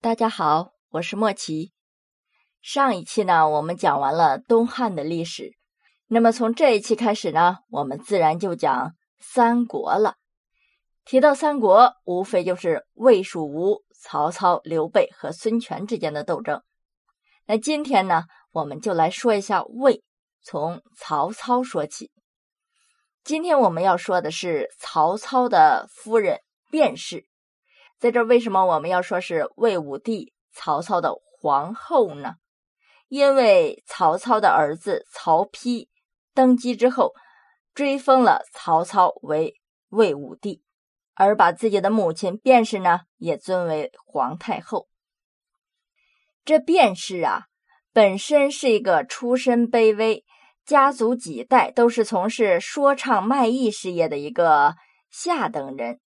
大家好，我是莫奇。上一期呢，我们讲完了东汉的历史，那么从这一期开始呢，我们自然就讲三国了。提到三国，无非就是魏、蜀、吴、曹操、刘备和孙权之间的斗争。那今天呢，我们就来说一下魏，从曹操说起。今天我们要说的是曹操的夫人卞氏。在这为什么我们要说是魏武帝曹操的皇后呢？因为曹操的儿子曹丕登基之后，追封了曹操为魏武帝，而把自己的母亲卞氏呢也尊为皇太后。这卞氏啊，本身是一个出身卑微、家族几代都是从事说唱卖艺事业的一个下等人。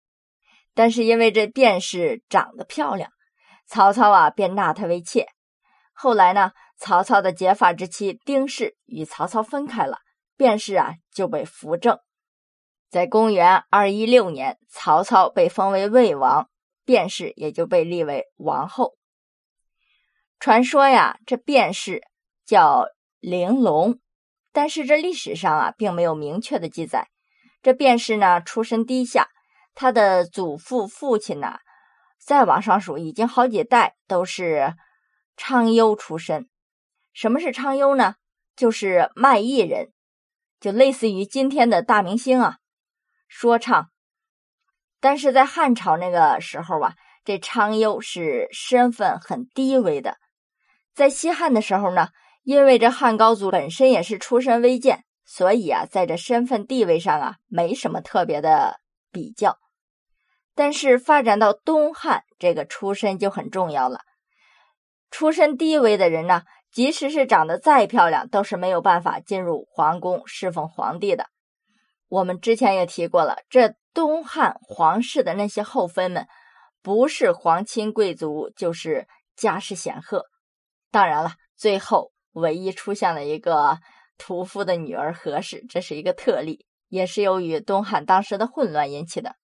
但是因为这卞氏长得漂亮，曹操啊便纳她为妾。后来呢，曹操的结发之妻丁氏与曹操分开了，卞氏啊就被扶正。在公元二一六年，曹操被封为魏王，卞氏也就被立为王后。传说呀，这卞氏叫玲珑，但是这历史上啊并没有明确的记载。这卞氏呢，出身低下。他的祖父、父亲呢，再往上数，已经好几代都是昌优出身。什么是昌优呢？就是卖艺人，就类似于今天的大明星啊，说唱。但是在汉朝那个时候啊，这昌优是身份很低微的。在西汉的时候呢，因为这汉高祖本身也是出身微贱，所以啊，在这身份地位上啊，没什么特别的比较。但是发展到东汉，这个出身就很重要了。出身低微的人呢，即使是长得再漂亮，都是没有办法进入皇宫侍奉皇帝的。我们之前也提过了，这东汉皇室的那些后妃们，不是皇亲贵族，就是家世显赫。当然了，最后唯一出现了一个屠夫的女儿何氏，这是一个特例，也是由于东汉当时的混乱引起的。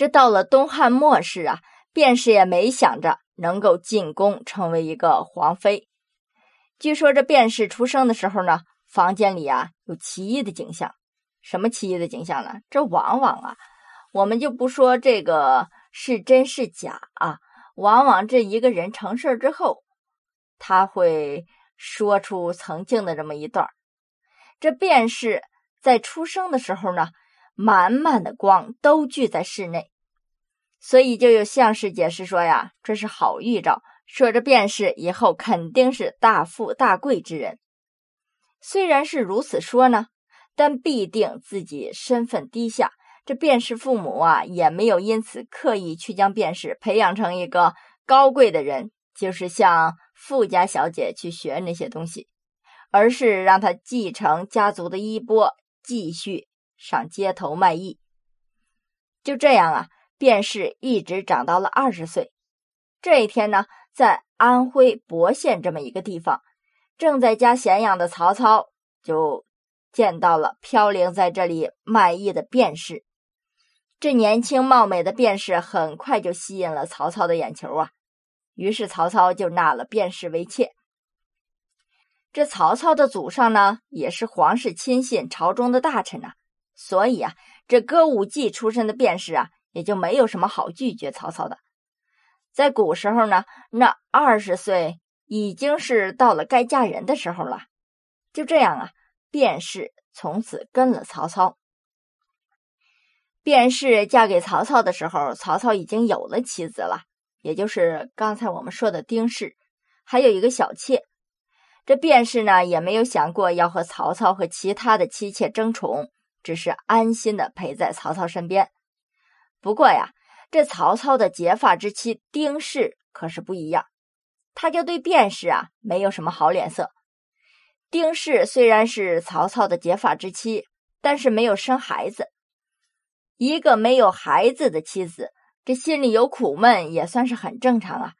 这到了东汉末世啊，卞氏也没想着能够进宫成为一个皇妃。据说这卞氏出生的时候呢，房间里啊有奇异的景象。什么奇异的景象呢？这往往啊，我们就不说这个是真是假啊，往往这一个人成事之后，他会说出曾经的这么一段这卞氏在出生的时候呢。满满的光都聚在室内，所以就有相士解释说呀，这是好预兆，说这便是以后肯定是大富大贵之人。虽然是如此说呢，但必定自己身份低下。这便是父母啊，也没有因此刻意去将便是培养成一个高贵的人，就是向富家小姐去学那些东西，而是让他继承家族的衣钵，继续。上街头卖艺，就这样啊，卞氏一直长到了二十岁。这一天呢，在安徽亳县这么一个地方，正在家闲养的曹操就见到了飘零在这里卖艺的卞氏。这年轻貌美的卞氏很快就吸引了曹操的眼球啊，于是曹操就纳了卞氏为妾。这曹操的祖上呢，也是皇室亲信、朝中的大臣呐。所以啊，这歌舞伎出身的卞氏啊，也就没有什么好拒绝曹操的。在古时候呢，那二十岁已经是到了该嫁人的时候了。就这样啊，卞氏从此跟了曹操。卞氏嫁给曹操的时候，曹操已经有了妻子了，也就是刚才我们说的丁氏，还有一个小妾。这卞氏呢，也没有想过要和曹操和其他的妻妾争宠。只是安心的陪在曹操身边。不过呀，这曹操的结发之妻丁氏可是不一样，他就对卞氏啊没有什么好脸色。丁氏虽然是曹操的结发之妻，但是没有生孩子。一个没有孩子的妻子，这心里有苦闷也算是很正常啊。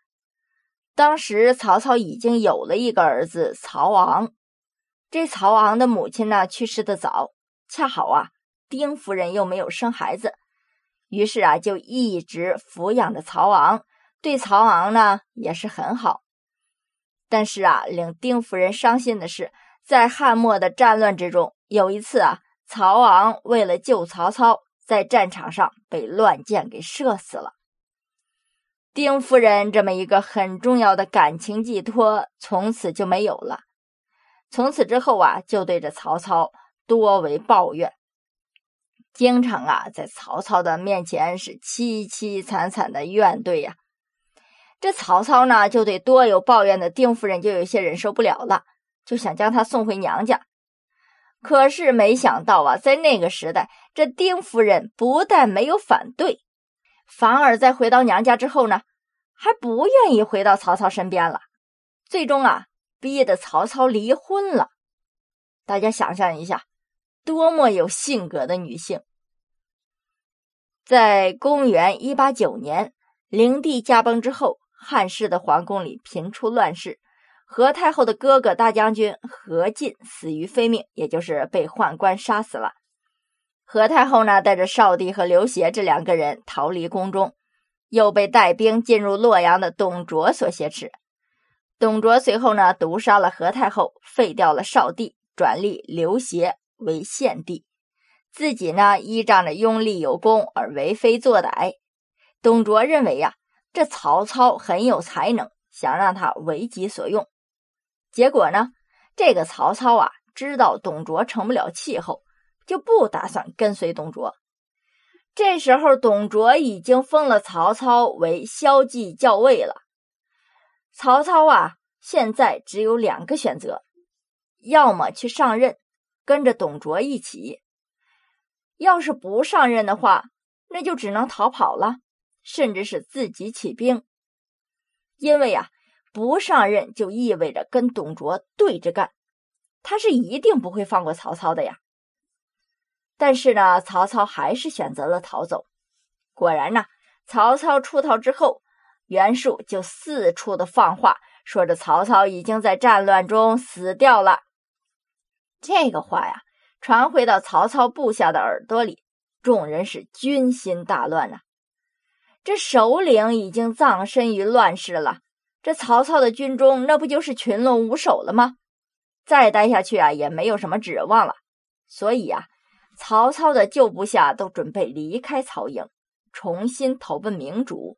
当时曹操已经有了一个儿子曹昂，这曹昂的母亲呢去世的早。恰好啊，丁夫人又没有生孩子，于是啊，就一直抚养着曹昂，对曹昂呢也是很好。但是啊，令丁夫人伤心的是，在汉末的战乱之中，有一次啊，曹昂为了救曹操，在战场上被乱箭给射死了。丁夫人这么一个很重要的感情寄托，从此就没有了。从此之后啊，就对着曹操多为抱怨，经常啊在曹操的面前是凄凄惨惨的怨怼呀。这曹操呢，就对多有抱怨的丁夫人就有些忍受不了了，就想将她送回娘家。可是没想到啊，在那个时代，这丁夫人不但没有反对。反而在回到娘家之后呢，还不愿意回到曹操身边了，最终啊，逼得曹操离婚了。大家想象一下，多么有性格的女性！在公元一八九年，灵帝驾崩之后，汉室的皇宫里频出乱世，何太后的哥哥大将军何进死于非命，也就是被宦官杀死了。何太后呢，带着少帝和刘协这两个人逃离宫中，又被带兵进入洛阳的董卓所挟持。董卓随后呢，毒杀了何太后，废掉了少帝，转立刘协为献帝，自己呢依仗着拥立有功而为非作歹。董卓认为呀，这曹操很有才能，想让他为己所用。结果呢，这个曹操啊，知道董卓成不了气候。就不打算跟随董卓。这时候，董卓已经封了曹操为骁骑校尉了。曹操啊，现在只有两个选择：要么去上任，跟着董卓一起；要是不上任的话，那就只能逃跑了，甚至是自己起兵。因为啊，不上任就意味着跟董卓对着干，他是一定不会放过曹操的呀。但是呢，曹操还是选择了逃走。果然呢，曹操出逃之后，袁术就四处的放话，说着曹操已经在战乱中死掉了。这个话呀，传回到曹操部下的耳朵里，众人是军心大乱呐。这首领已经葬身于乱世了，这曹操的军中那不就是群龙无首了吗？再待下去啊，也没有什么指望了。所以呀。曹操的旧部下都准备离开曹营，重新投奔明主。